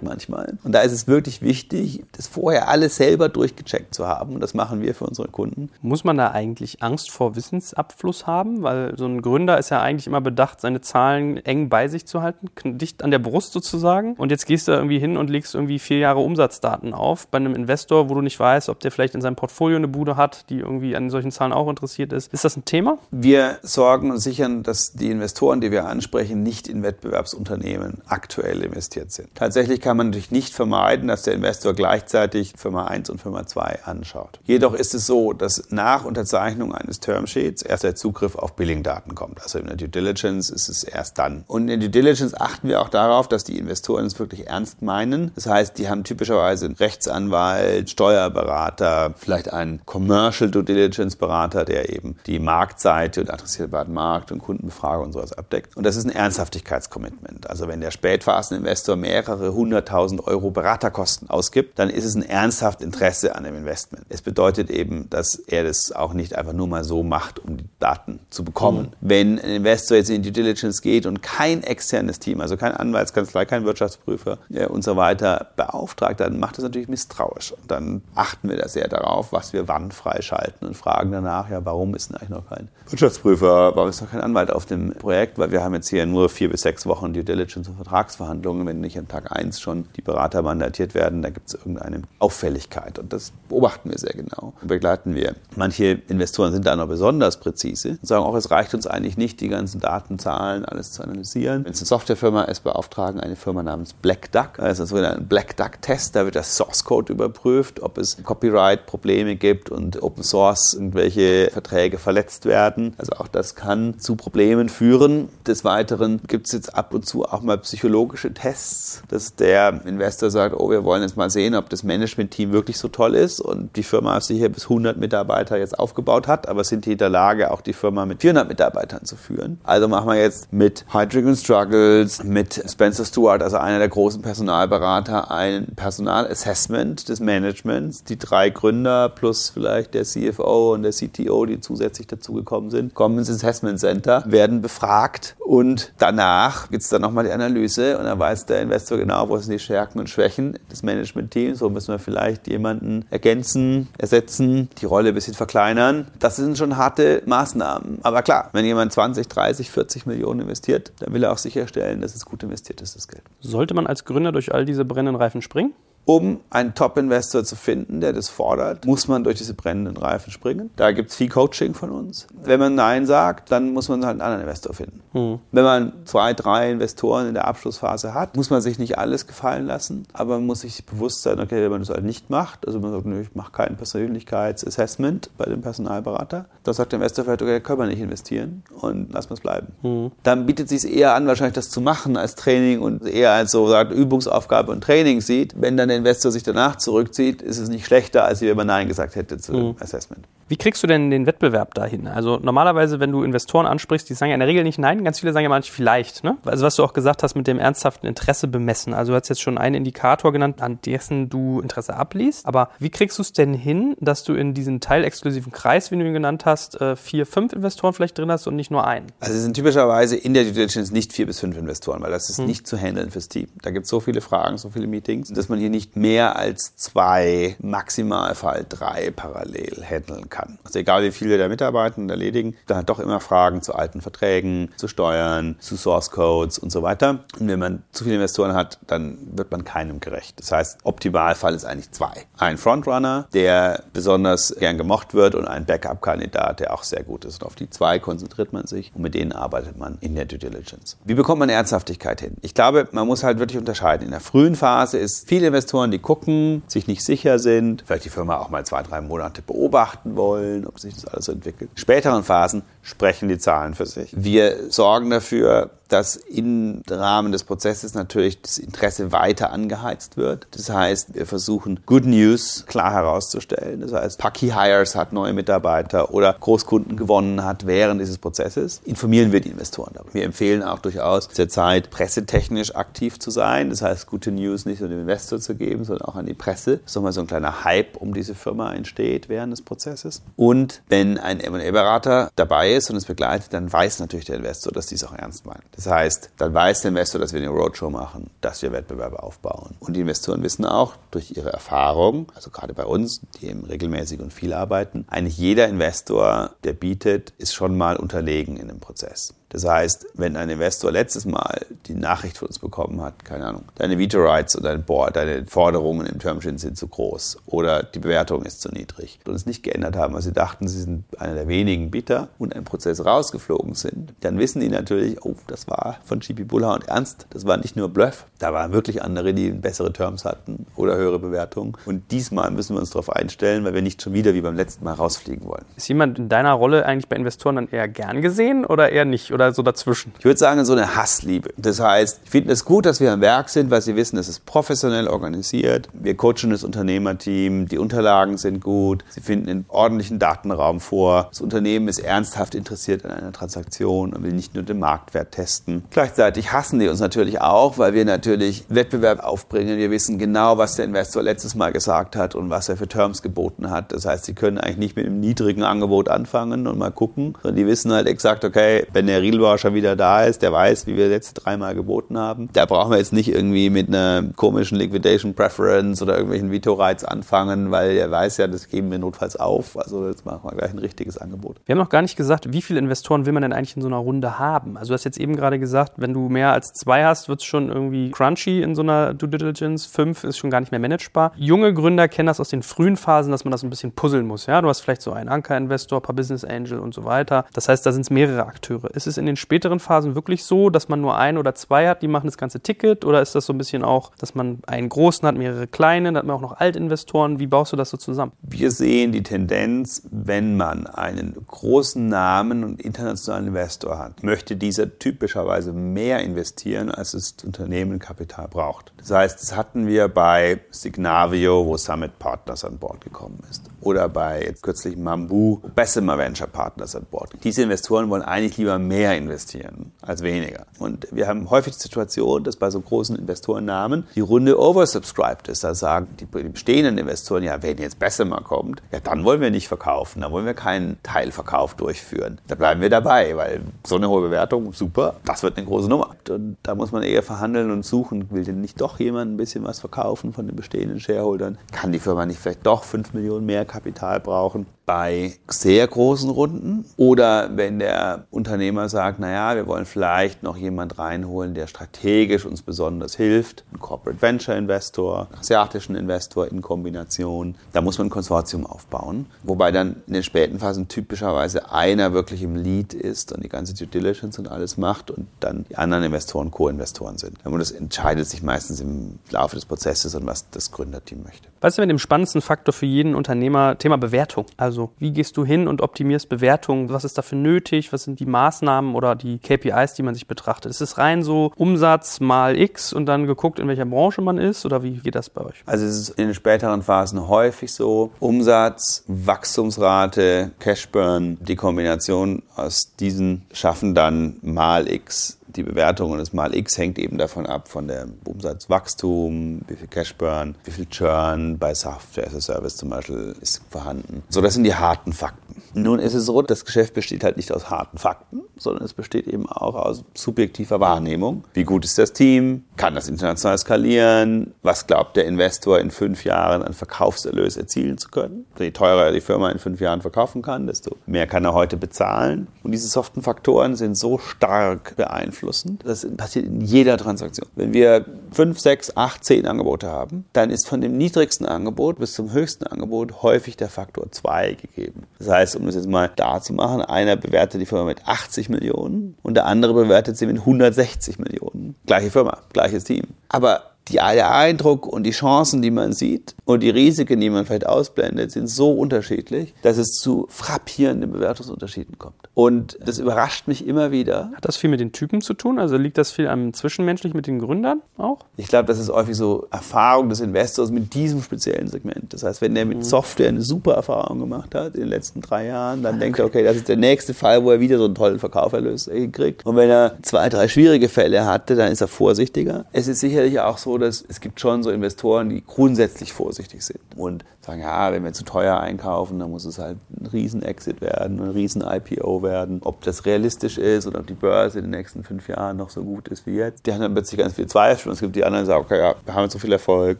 manchmal. Und da ist es wirklich wichtig, das vorher alles selber durchgecheckt zu haben. Und das machen wir für unsere Kunden. Muss man da eigentlich Angst vor Wissensabfluss haben? Weil so ein Gründer ist ja eigentlich immer bedacht, seine Zahlen eng bei sich zu halten, dicht an der Brust sozusagen. Und jetzt gehst du irgendwie hin und legst irgendwie vier Jahre Umsatzdaten auf bei einem Investor, wo du nicht weißt, ob der vielleicht in seinem Portfolio eine Bude hat, die irgendwie an solchen Zahlen auch interessiert ist. Ist das ein Thema? Wir sorgen und sichern, dass die Investoren, die wir ansprechen, nicht in Wettbewerbsunternehmen aktuell investiert sind. Tatsächlich kann man natürlich nicht vermeiden, dass der Investor gleichzeitig Firma 1 und Firma 2 anschaut. Jedoch ist es so, dass nach Unterzeichnung eines Termsheets erst der Zugriff auf Billingdaten kommt. Also in der Due Diligence ist es erst dann. Und in der Due Diligence achten wir auch darauf, dass die Investoren es wirklich ernst meinen. Das heißt, die haben typischerweise einen Rechtsanwalt, Steuerberater, vielleicht einen Commercial Due Diligence-Berater, der eben die Marktseite und adressierbaren Markt und Kundenbefragung und sowas abdeckt. Und das ist ein Ernsthaftigkeitscommitment. Also wenn der Spätphaseninvestor mehrere hunderttausend Euro Beraterkosten ausgibt, dann ist es ein ernsthaft Interesse an dem Investment. Es bedeutet eben, dass er das auch nicht einfach nur mal so macht, um die Daten zu bekommen. Mhm. Wenn ein Investor jetzt in die Due Diligence geht und kein externes Team, also kein Anwaltskanzlei, kein Wirtschaftsprüfer ja, und so weiter beauftragt, dann macht das natürlich misstrauisch. Und dann achten wir da sehr darauf, was wir wann freischalten und fragen danach, ja, warum ist denn eigentlich noch kein Wirtschaftsprüfer, warum ist noch kein Anwalt auf dem Projekt? Weil wir haben jetzt hier nur vier bis sechs Wochen Due Diligence und Vertragsverhandlungen. Wenn nicht an Tag eins schon die Berater mandatiert werden, da gibt es irgendeine Auffälligkeit. Und das beobachten wir sehr genau und begleiten wir. Manche Investoren sind da noch besonders präzise und sagen auch, es reicht uns eigentlich nicht, die ganzen Daten, Zahlen, alles zu analysieren. Wenn es eine Softwarefirma ist, beauftragen eine Firma namens Black Duck. Das ist ein Black Duck Test, da wird der Source Code überprüft, ob es Copyright-Probleme gibt und Open Source irgendwelche Verträge verletzt werden. Also auch das kann zu Problemen führen. Des Weiteren gibt es jetzt ab und zu auch mal psychologische Tests, dass der Investor sagt, oh, wir wollen jetzt mal sehen, ob das Management-Team wirklich so toll ist und die Firma sicher bis 100 Mitarbeiter jetzt aufgebaut hat, aber sind die in der Lage, auch die Firma mit 400 Mitarbeitern zu führen. Also machen wir jetzt mit Hydrogen Struggles, mit Spencer Stewart, also einer der großen Personalberater, ein Personalassessment des Managements. Die drei Gründer plus vielleicht der CFO und der CTO, die zusätzlich dazugekommen sind, kommen ins Assessment Center, werden befragt und danach gibt es dann nochmal die Analyse und dann weiß der Investor genau, wo sind die Stärken und Schwächen des Management-Teams, wo müssen wir vielleicht jemanden ergänzen, ersetzen, die Rolle ein bisschen verkleinern. Das sind schon harte Maßnahmen. Aber klar, wenn jemand 20, 30, 40 Millionen investiert, dann will er auch sicherstellen, dass es gut investiert ist, das Geld. Sollte man als Gründer durch all diese brennenden Reifen springen? Um einen Top-Investor zu finden, der das fordert, muss man durch diese brennenden Reifen springen. Da gibt es viel Coaching von uns. Wenn man Nein sagt, dann muss man halt einen anderen Investor finden. Mhm. Wenn man zwei, drei Investoren in der Abschlussphase hat, muss man sich nicht alles gefallen lassen, aber man muss sich bewusst sein, okay, wenn man das halt nicht macht, also man sagt, nö, ich mache kein Persönlichkeitsassessment bei dem Personalberater, dann sagt der Investor vielleicht, okay, können wir nicht investieren und lassen wir es bleiben. Mhm. Dann bietet es sich eher an, wahrscheinlich das zu machen als Training und eher als so sagt, Übungsaufgabe und Training sieht. Wenn dann der Investor sich danach zurückzieht, ist es nicht schlechter, als wenn man Nein gesagt hätte zu dem mhm. Assessment. Wie kriegst du denn den Wettbewerb dahin? Also normalerweise, wenn du Investoren ansprichst, die sagen ja in der Regel nicht nein, ganz viele sagen ja manchmal vielleicht. Ne? Also was du auch gesagt hast mit dem ernsthaften Interesse bemessen. Also du hast jetzt schon einen Indikator genannt, an dessen du Interesse abliest. Aber wie kriegst du es denn hin, dass du in diesen teilexklusiven Kreis, wie du ihn genannt hast, äh, vier, fünf Investoren vielleicht drin hast und nicht nur einen? Also es sind typischerweise in der Due Diligence nicht vier bis fünf Investoren, weil das ist hm. nicht zu handeln fürs Team. Da gibt es so viele Fragen, so viele Meetings, dass man hier nicht mehr als zwei, maximal Fall drei parallel handeln kann kann. Also egal wie viele da mitarbeiten und erledigen, da hat doch immer Fragen zu alten Verträgen, zu Steuern, zu Source Codes und so weiter. Und wenn man zu viele Investoren hat, dann wird man keinem gerecht. Das heißt, Optimalfall ist eigentlich zwei. Ein Frontrunner, der besonders gern gemocht wird und ein Backup-Kandidat, der auch sehr gut ist. Und auf die zwei konzentriert man sich und mit denen arbeitet man in der Due Diligence. Wie bekommt man Ernsthaftigkeit hin? Ich glaube, man muss halt wirklich unterscheiden. In der frühen Phase ist viele Investoren, die gucken, sich nicht sicher sind, vielleicht die Firma auch mal zwei, drei Monate beobachten wollen, ob sich das alles entwickelt. Späteren Phasen sprechen die Zahlen für sich. Wir sorgen dafür, dass im Rahmen des Prozesses natürlich das Interesse weiter angeheizt wird. Das heißt, wir versuchen Good News klar herauszustellen. Das heißt, Paki Hires hat neue Mitarbeiter oder Großkunden gewonnen hat während dieses Prozesses. Informieren wir die Investoren darüber. Wir empfehlen auch durchaus zur Zeit pressetechnisch aktiv zu sein. Das heißt, gute News nicht nur dem Investor zu geben, sondern auch an die Presse. Das ist nochmal so ein kleiner Hype um diese Firma entsteht während des Prozesses. Und wenn ein M&A-Berater dabei ist und es begleitet, dann weiß natürlich der Investor, dass dies auch ernst meint. Das heißt, dann weiß der Investor, dass wir eine Roadshow machen, dass wir Wettbewerbe aufbauen. Und die Investoren wissen auch durch ihre Erfahrung, also gerade bei uns, die eben regelmäßig und viel arbeiten, eigentlich jeder Investor, der bietet, ist schon mal unterlegen in dem Prozess. Das heißt, wenn ein Investor letztes Mal die Nachricht von uns bekommen hat, keine Ahnung, deine Veto-Rights oder dein Board, deine Forderungen im Termsheet sind zu groß oder die Bewertung ist zu niedrig und es nicht geändert haben, weil sie dachten, sie sind einer der wenigen Bieter und ein Prozess rausgeflogen sind, dann wissen die natürlich, oh, das war von GP Bullhound ernst, das war nicht nur Bluff, da waren wirklich andere, die bessere Terms hatten oder höhere Bewertungen und diesmal müssen wir uns darauf einstellen, weil wir nicht schon wieder wie beim letzten Mal rausfliegen wollen. Ist jemand in deiner Rolle eigentlich bei Investoren dann eher gern gesehen oder eher nicht? Oder oder so dazwischen? Ich würde sagen, so eine Hassliebe. Das heißt, ich finde es gut, dass wir am Werk sind, weil sie wissen, es ist professionell organisiert. Wir coachen das Unternehmerteam, die Unterlagen sind gut, sie finden einen ordentlichen Datenraum vor. Das Unternehmen ist ernsthaft interessiert an einer Transaktion und will nicht nur den Marktwert testen. Gleichzeitig hassen die uns natürlich auch, weil wir natürlich Wettbewerb aufbringen. Wir wissen genau, was der Investor letztes Mal gesagt hat und was er für Terms geboten hat. Das heißt, sie können eigentlich nicht mit einem niedrigen Angebot anfangen und mal gucken, sondern die wissen halt exakt, okay, wenn der Rielbauer schon wieder da ist, der weiß, wie wir letzte dreimal geboten haben. Da brauchen wir jetzt nicht irgendwie mit einer komischen Liquidation Preference oder irgendwelchen Veto-Rights anfangen, weil er weiß ja, das geben wir notfalls auf. Also jetzt machen wir gleich ein richtiges Angebot. Wir haben noch gar nicht gesagt, wie viele Investoren will man denn eigentlich in so einer Runde haben? Also du hast jetzt eben gerade gesagt, wenn du mehr als zwei hast, wird es schon irgendwie crunchy in so einer Due Diligence. Fünf ist schon gar nicht mehr managebar. Junge Gründer kennen das aus den frühen Phasen, dass man das ein bisschen puzzeln muss. Ja, du hast vielleicht so einen Anker-Investor, ein paar Business Angel und so weiter. Das heißt, da sind es mehrere Akteure. Ist es in den späteren Phasen wirklich so, dass man nur ein oder zwei hat, die machen das ganze Ticket? Oder ist das so ein bisschen auch, dass man einen großen hat, mehrere kleine, dann hat man auch noch Altinvestoren? Wie baust du das so zusammen? Wir sehen die Tendenz, wenn man einen großen Namen und internationalen Investor hat, möchte dieser typischerweise mehr investieren, als das Unternehmen Kapital braucht. Das heißt, das hatten wir bei Signavio, wo Summit Partners an Bord gekommen ist. Oder bei jetzt kürzlich Mambu, Bessemer Venture Partners an Bord. Diese Investoren wollen eigentlich lieber mehr investieren als weniger. Und wir haben häufig die Situation, dass bei so großen Investorennamen die Runde oversubscribed ist. Da sagen die bestehenden Investoren, ja, wenn jetzt Bessemer kommt, ja, dann wollen wir nicht verkaufen, dann wollen wir keinen Teilverkauf durchführen. Da bleiben wir dabei, weil so eine hohe Bewertung, super, das wird eine große Nummer. Und da muss man eher verhandeln und suchen, will denn nicht doch jemand ein bisschen was verkaufen von den bestehenden Shareholdern? Kann die Firma nicht vielleicht doch 5 Millionen mehr Kapital brauchen? Bei sehr großen Runden oder wenn der Unternehmer sagt, naja, wir wollen vielleicht noch jemand reinholen, der strategisch uns besonders hilft, ein Corporate Venture Investor, asiatischen Investor in Kombination, da muss man ein Konsortium aufbauen, wobei dann in den späten Phasen typischerweise einer wirklich im Lead ist und die ganze Due Diligence und alles macht und dann die anderen Investoren Co-Investoren sind. Und das entscheidet sich meistens im Laufe des Prozesses und was das Gründerteam möchte. Was ist mit dem spannendsten Faktor für jeden Unternehmer? Thema Bewertung. Also also wie gehst du hin und optimierst Bewertungen? Was ist dafür nötig? Was sind die Maßnahmen oder die KPIs, die man sich betrachtet? Ist es rein so Umsatz mal X und dann geguckt, in welcher Branche man ist? Oder wie geht das bei euch? Also es ist in den späteren Phasen häufig so. Umsatz, Wachstumsrate, Cashburn, die Kombination aus diesen schaffen dann mal X die Bewertung und das mal X hängt eben davon ab, von dem Umsatzwachstum, wie viel Cashburn, wie viel Churn bei Software as a Service zum Beispiel ist vorhanden. So, das sind die harten Fakten. Nun ist es so, das Geschäft besteht halt nicht aus harten Fakten, sondern es besteht eben auch aus subjektiver Wahrnehmung. Wie gut ist das Team? Kann das international skalieren? Was glaubt der Investor in fünf Jahren an Verkaufserlös erzielen zu können? Je teurer er die Firma in fünf Jahren verkaufen kann, desto mehr kann er heute bezahlen. Und diese soften Faktoren sind so stark beeinflussend. Das passiert in jeder Transaktion. Wenn wir fünf, sechs, acht, zehn Angebote haben, dann ist von dem niedrigsten Angebot bis zum höchsten Angebot häufig der Faktor zwei gegeben. Das heißt, um das jetzt mal da zu machen, einer bewertet die Firma mit 80 Millionen und der andere bewertet sie mit 160 Millionen. Gleiche Firma, gleiches Team. Aber die, der Eindruck und die Chancen, die man sieht und die Risiken, die man vielleicht ausblendet, sind so unterschiedlich, dass es zu frappierenden Bewertungsunterschieden kommt. Und das überrascht mich immer wieder. Hat das viel mit den Typen zu tun? Also liegt das viel am Zwischenmenschlich mit den Gründern auch? Ich glaube, das ist häufig so Erfahrung des Investors mit diesem speziellen Segment. Das heißt, wenn der mit mhm. Software eine super Erfahrung gemacht hat in den letzten drei Jahren, dann okay. denkt er, okay, das ist der nächste Fall, wo er wieder so einen tollen Verkauferlös kriegt. Und wenn er zwei, drei schwierige Fälle hatte, dann ist er vorsichtiger. Es ist sicherlich auch so, dass es gibt schon so Investoren, die grundsätzlich vorsichtig sind und sagen, ja, wenn wir zu teuer einkaufen, dann muss es halt ein Riesen-Exit werden, ein Riesen-IPO werden. Ob das realistisch ist oder ob die Börse in den nächsten fünf Jahren noch so gut ist wie jetzt. Die haben dann plötzlich ganz viel Zweifel und es gibt die anderen, die sagen, okay, ja, wir haben jetzt so viel Erfolg,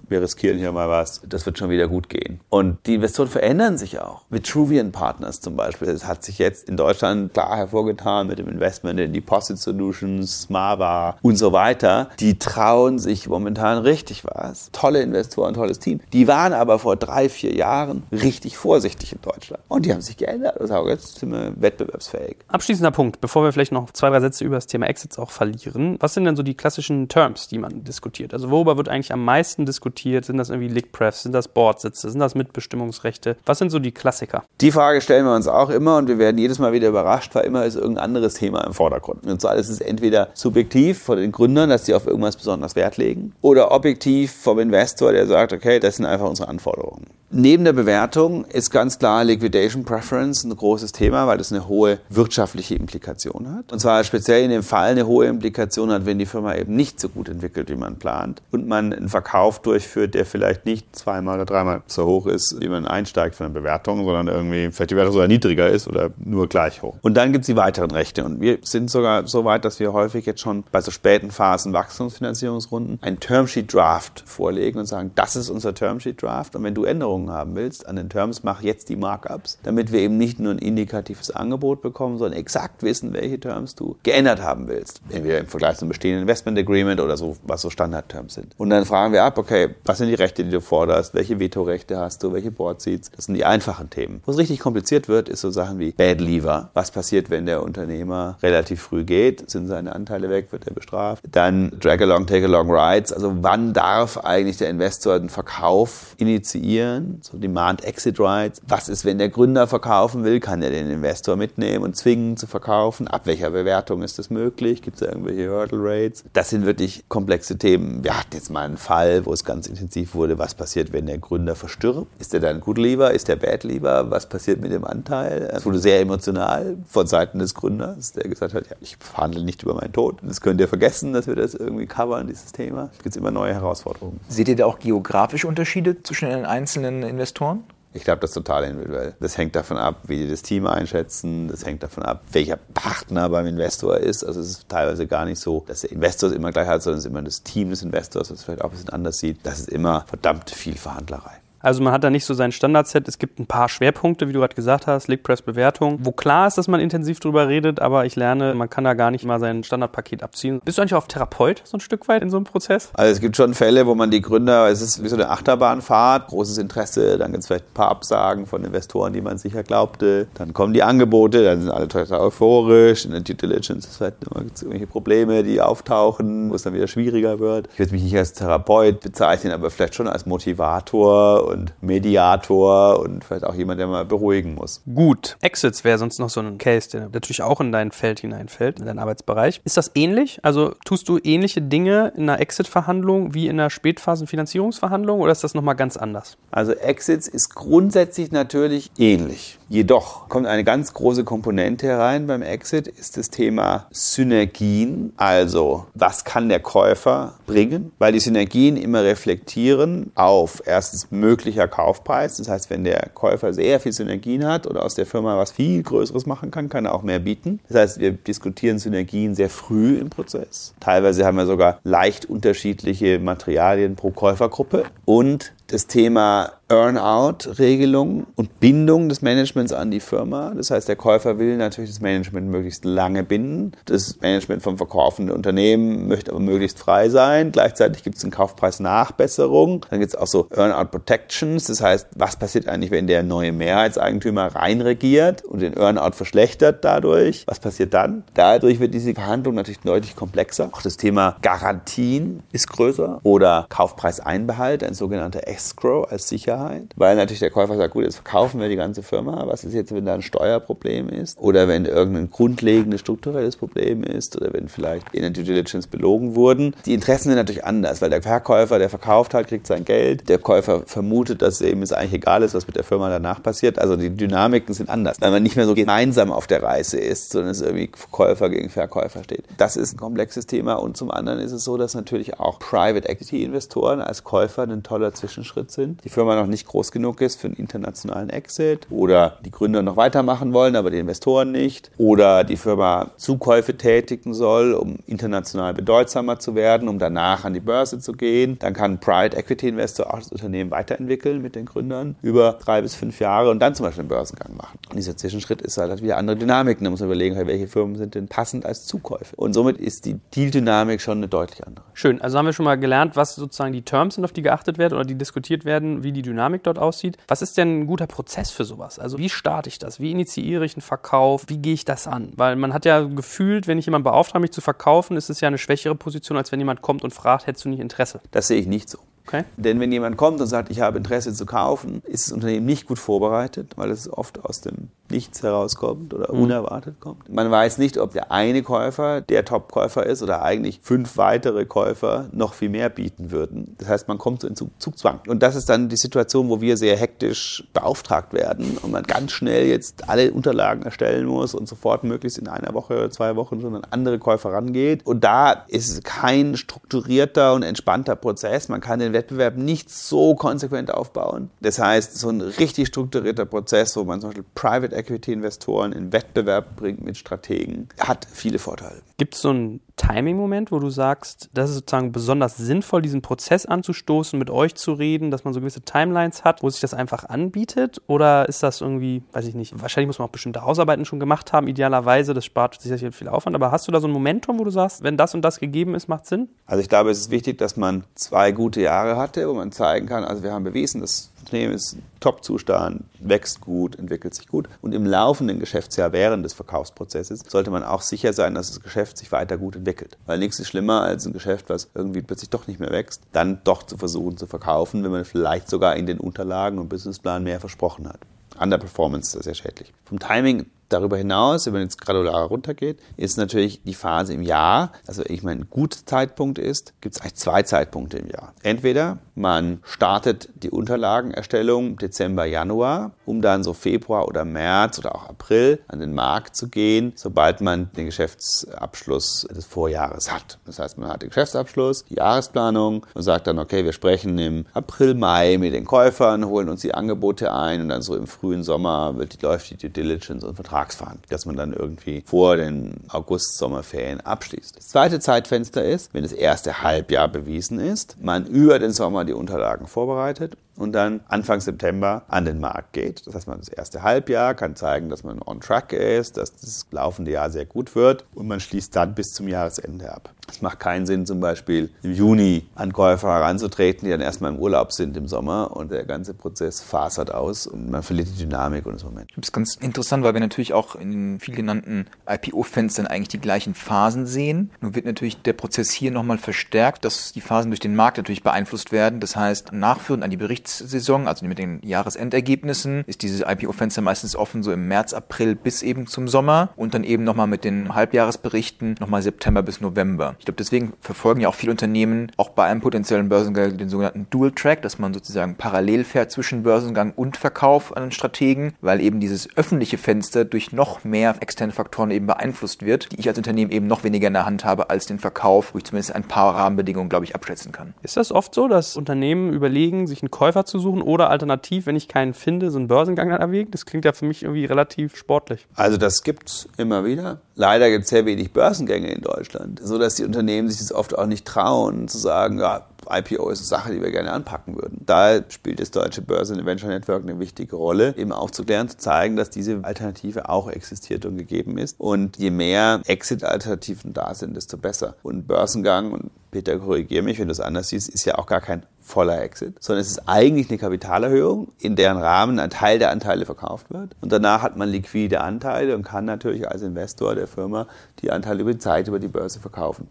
wir riskieren hier mal was, das wird schon wieder gut gehen. Und die Investoren verändern sich auch. Vitruvian Partners zum Beispiel, das hat sich jetzt in Deutschland klar hervorgetan mit dem Investment in Deposit Solutions, Smava und so weiter. Die trauen sich momentan richtig was. Tolle Investoren, tolles Team. Die waren aber vor drei, vier Jahren richtig vorsichtig in Deutschland. Und die haben sich geändert und sagen, jetzt sind wir wettbewerbsfähig. Abschließender Punkt, bevor wir vielleicht noch zwei, drei Sätze über das Thema Exits auch verlieren. Was sind denn so die klassischen Terms, die man diskutiert? Also worüber wird eigentlich am meisten diskutiert? Sind das irgendwie Lickprefs? Sind das Boardsitze? Sind das Mitbestimmungsrechte? Was sind so die Klassiker? Die Frage stellen wir uns auch immer und wir werden jedes Mal wieder überrascht, weil immer ist irgendein anderes Thema im Vordergrund. Und zwar ist es entweder subjektiv von den Gründern, dass sie auf irgendwas besonders Wert legen, oder objektiv vom Investor, der sagt, okay, das sind einfach unsere Anforderungen. Neben der Bewertung ist ganz klar Liquidation Preference ein großes Thema, weil das eine hohe wirtschaftliche Implikation hat. Und zwar speziell in dem Fall eine hohe Implikation hat, wenn die Firma eben nicht so gut entwickelt, wie man plant und man einen Verkauf durchführt, der vielleicht nicht zweimal oder dreimal so hoch ist, wie man einsteigt von der Bewertung, sondern irgendwie vielleicht die Bewertung sogar niedriger ist oder nur gleich hoch. Und dann gibt es die weiteren Rechte. Und wir sind sogar so weit, dass wir häufig jetzt schon bei so späten Phasen Wachstumsfinanzierungsrunden ein Termsheet Draft vorlegen und sagen, das ist unser Termsheet Draft. Und wenn du Änderungen haben willst an den Terms, mach jetzt die Markups, damit wir eben nicht nur ein indikatives Angebot bekommen, sondern exakt wissen, welche Terms du geändert haben willst. Entweder im Vergleich zum bestehenden Investment Agreement oder so, was so Standard-Terms sind. Und dann fragen wir ab, okay, was sind die Rechte, die du forderst? Welche Vetorechte hast du? Welche Board Seats? Das sind die einfachen Themen. Wo es richtig kompliziert wird, ist so Sachen wie Bad Lever. Was passiert, wenn der Unternehmer relativ früh geht? Sind seine Anteile weg? Wird er bestraft? Dann Drag Along, Take Along Rights. Also wann darf eigentlich der Investor einen Verkauf initiieren? so Demand-Exit-Rights. Was ist, wenn der Gründer verkaufen will? Kann er den Investor mitnehmen und zwingen zu verkaufen? Ab welcher Bewertung ist das möglich? Gibt es irgendwelche Hurdle Rates? Das sind wirklich komplexe Themen. Wir hatten jetzt mal einen Fall, wo es ganz intensiv wurde, was passiert, wenn der Gründer verstirbt? Ist er dann Good Lever? Ist der Bad Lever? Was passiert mit dem Anteil? Es wurde sehr emotional von Seiten des Gründers, der gesagt hat, ja, ich verhandle nicht über meinen Tod. Das könnt ihr vergessen, dass wir das irgendwie covern, dieses Thema. Es gibt immer neue Herausforderungen. Seht ihr da auch geografische Unterschiede zwischen den einzelnen Investoren? Ich glaube, das ist total individuell. Das hängt davon ab, wie die das Team einschätzen. Das hängt davon ab, welcher Partner beim Investor ist. Also es ist teilweise gar nicht so, dass der Investor es immer gleich hat, sondern es ist immer das Team des Investors, das vielleicht auch ein bisschen anders sieht. Das ist immer verdammt viel Verhandlerei. Also man hat da nicht so sein Standardset. Es gibt ein paar Schwerpunkte, wie du gerade gesagt hast, Lickpress Bewertung, wo klar ist, dass man intensiv drüber redet, aber ich lerne, man kann da gar nicht mal sein Standardpaket abziehen. Bist du eigentlich auch Therapeut so ein Stück weit in so einem Prozess? Also es gibt schon Fälle, wo man die Gründer, es ist wie so eine Achterbahnfahrt, großes Interesse, dann gibt es vielleicht ein paar Absagen von Investoren, die man sicher glaubte, dann kommen die Angebote, dann sind alle total euphorisch, in der Due Diligence ist vielleicht immer irgendwelche Probleme, die auftauchen, wo es dann wieder schwieriger wird. Ich würde mich nicht als Therapeut bezeichnen, aber vielleicht schon als Motivator und Mediator und vielleicht auch jemand, der mal beruhigen muss. Gut. Exits wäre sonst noch so ein Case, der natürlich auch in dein Feld hineinfällt, in deinen Arbeitsbereich. Ist das ähnlich? Also tust du ähnliche Dinge in einer Exit-Verhandlung wie in einer Spätphasen-Finanzierungsverhandlung oder ist das nochmal ganz anders? Also Exits ist grundsätzlich natürlich ähnlich. Jedoch kommt eine ganz große Komponente herein beim Exit, ist das Thema Synergien. Also, was kann der Käufer bringen? Weil die Synergien immer reflektieren auf erstens mögliche möglicher Kaufpreis. Das heißt, wenn der Käufer sehr viel Synergien hat oder aus der Firma was viel Größeres machen kann, kann er auch mehr bieten. Das heißt, wir diskutieren Synergien sehr früh im Prozess. Teilweise haben wir sogar leicht unterschiedliche Materialien pro Käufergruppe und das Thema Earn-out-Regelung und Bindung des Managements an die Firma. Das heißt, der Käufer will natürlich das Management möglichst lange binden. Das Management vom verkaufenden Unternehmen möchte aber möglichst frei sein. Gleichzeitig gibt es eine Kaufpreisnachbesserung. Dann gibt es auch so Earn-out-Protections. Das heißt, was passiert eigentlich, wenn der neue Mehrheitseigentümer reinregiert und den Earn-out verschlechtert dadurch? Was passiert dann? Dadurch wird diese Verhandlung natürlich deutlich komplexer. Auch das Thema Garantien ist größer oder Kaufpreiseinbehalt, ein sogenannter Escrow als Sicherheit, weil natürlich der Käufer sagt, gut, jetzt verkaufen wir die ganze Firma. Was ist jetzt, wenn da ein Steuerproblem ist oder wenn irgendein grundlegendes strukturelles Problem ist oder wenn vielleicht in der Due Diligence belogen wurden? Die Interessen sind natürlich anders, weil der Verkäufer, der verkauft hat, kriegt sein Geld. Der Käufer vermutet, dass eben es eigentlich egal ist, was mit der Firma danach passiert. Also die Dynamiken sind anders, weil man nicht mehr so gemeinsam auf der Reise ist, sondern es irgendwie Käufer gegen Verkäufer steht. Das ist ein komplexes Thema und zum anderen ist es so, dass natürlich auch Private Equity Investoren als Käufer ein toller Zwischenschritt Schritt sind, die Firma noch nicht groß genug ist für einen internationalen Exit oder die Gründer noch weitermachen wollen, aber die Investoren nicht oder die Firma Zukäufe tätigen soll, um international bedeutsamer zu werden, um danach an die Börse zu gehen. Dann kann ein Private Equity Investor auch das Unternehmen weiterentwickeln mit den Gründern über drei bis fünf Jahre und dann zum Beispiel einen Börsengang machen. Und dieser Zwischenschritt ist halt wieder andere Dynamiken. Da muss man überlegen, welche Firmen sind denn passend als Zukäufe. Und somit ist die Deal-Dynamik schon eine deutlich andere. Schön. Also haben wir schon mal gelernt, was sozusagen die Terms sind, auf die geachtet werden oder die diskutiert werden, wie die Dynamik dort aussieht. Was ist denn ein guter Prozess für sowas? Also wie starte ich das? Wie initiiere ich einen Verkauf? Wie gehe ich das an? Weil man hat ja gefühlt, wenn ich jemanden beauftrage, mich zu verkaufen, ist es ja eine schwächere Position, als wenn jemand kommt und fragt, hättest du nicht Interesse? Das sehe ich nicht so. Okay. Denn wenn jemand kommt und sagt, ich habe Interesse zu kaufen, ist das Unternehmen nicht gut vorbereitet, weil es oft aus dem Nichts herauskommt oder mhm. unerwartet kommt. Man weiß nicht, ob der eine Käufer der Top-Käufer ist oder eigentlich fünf weitere Käufer noch viel mehr bieten würden. Das heißt, man kommt so in Zugzwang. Und das ist dann die Situation, wo wir sehr hektisch beauftragt werden und man ganz schnell jetzt alle Unterlagen erstellen muss und sofort möglichst in einer Woche oder zwei Wochen schon an andere Käufer rangeht. Und da ist kein strukturierter und entspannter Prozess. Man kann den Wettbewerb nicht so konsequent aufbauen. Das heißt, so ein richtig strukturierter Prozess, wo man zum Beispiel Private Equity-Investoren in Wettbewerb bringt mit Strategen, hat viele Vorteile. Gibt es so einen Timing-Moment, wo du sagst, das ist sozusagen besonders sinnvoll, diesen Prozess anzustoßen, mit euch zu reden, dass man so gewisse Timelines hat, wo sich das einfach anbietet? Oder ist das irgendwie, weiß ich nicht, wahrscheinlich muss man auch bestimmte Hausarbeiten schon gemacht haben, idealerweise, das spart sicher viel Aufwand, aber hast du da so ein Momentum, wo du sagst, wenn das und das gegeben ist, macht Sinn? Also ich glaube, es ist wichtig, dass man zwei gute Jahre hatte, wo man zeigen kann, also wir haben bewiesen, dass Unternehmen ist Top-Zustand, wächst gut, entwickelt sich gut. Und im laufenden Geschäftsjahr während des Verkaufsprozesses sollte man auch sicher sein, dass das Geschäft sich weiter gut entwickelt. Weil nichts ist schlimmer als ein Geschäft, was irgendwie plötzlich doch nicht mehr wächst, dann doch zu versuchen zu verkaufen, wenn man vielleicht sogar in den Unterlagen und Businessplan mehr versprochen hat. Underperformance ist sehr schädlich. Vom Timing Darüber hinaus, wenn man jetzt gradularer runtergeht, ist natürlich die Phase im Jahr, also ich meine, ein guter Zeitpunkt ist, gibt es eigentlich zwei Zeitpunkte im Jahr. Entweder man startet die Unterlagenerstellung Dezember, Januar, um dann so Februar oder März oder auch April an den Markt zu gehen, sobald man den Geschäftsabschluss des Vorjahres hat. Das heißt, man hat den Geschäftsabschluss, die Jahresplanung und sagt dann, okay, wir sprechen im April, Mai mit den Käufern, holen uns die Angebote ein und dann so im frühen Sommer wird die, läuft die Due Diligence und Vertrag Vertragsverhandlung, dass man dann irgendwie vor den August-Sommerferien abschließt. Das zweite Zeitfenster ist, wenn das erste Halbjahr bewiesen ist, man über den Sommer die Unterlagen vorbereitet und dann Anfang September an den Markt geht. Das heißt, man das erste Halbjahr kann zeigen, dass man on track ist, dass das laufende Jahr sehr gut wird und man schließt dann bis zum Jahresende ab. Es macht keinen Sinn, zum Beispiel im Juni an Käufer heranzutreten, die dann erstmal im Urlaub sind im Sommer und der ganze Prozess fasert aus und man verliert die Dynamik und das Moment. Das ist ganz interessant, weil wir natürlich auch in den viel genannten IPO-Fenstern eigentlich die gleichen Phasen sehen. Nun wird natürlich der Prozess hier nochmal verstärkt, dass die Phasen durch den Markt natürlich beeinflusst werden. Das heißt, nachführend an die Berichte Berichtssaison, also mit den Jahresendergebnissen, ist dieses IPO-Fenster meistens offen so im März, April bis eben zum Sommer und dann eben nochmal mit den Halbjahresberichten nochmal September bis November. Ich glaube, deswegen verfolgen ja auch viele Unternehmen auch bei einem potenziellen Börsengang den sogenannten Dual Track, dass man sozusagen parallel fährt zwischen Börsengang und Verkauf an den Strategen, weil eben dieses öffentliche Fenster durch noch mehr externe Faktoren eben beeinflusst wird, die ich als Unternehmen eben noch weniger in der Hand habe als den Verkauf, wo ich zumindest ein paar Rahmenbedingungen, glaube ich, abschätzen kann. Ist das oft so, dass Unternehmen überlegen, sich einen Käufer Käufer zu suchen oder alternativ, wenn ich keinen finde, so einen Börsengang dann erwägen? Das klingt ja für mich irgendwie relativ sportlich. Also das gibt's immer wieder. Leider gibt es sehr wenig Börsengänge in Deutschland, so dass die Unternehmen sich das oft auch nicht trauen, zu sagen, ja, IPO ist eine Sache, die wir gerne anpacken würden. Da spielt das Deutsche Börse Venture Network eine wichtige Rolle, eben aufzuklären, zu zeigen, dass diese Alternative auch existiert und gegeben ist. Und je mehr Exit-Alternativen da sind, desto besser. Und Börsengang, und Peter, korrigiere mich, wenn du es anders siehst, ist ja auch gar kein voller Exit, sondern es ist eigentlich eine Kapitalerhöhung, in deren Rahmen ein Teil der Anteile verkauft wird. Und danach hat man liquide Anteile und kann natürlich als Investor der Firma die Anteile über die Zeit über die Börse verkaufen.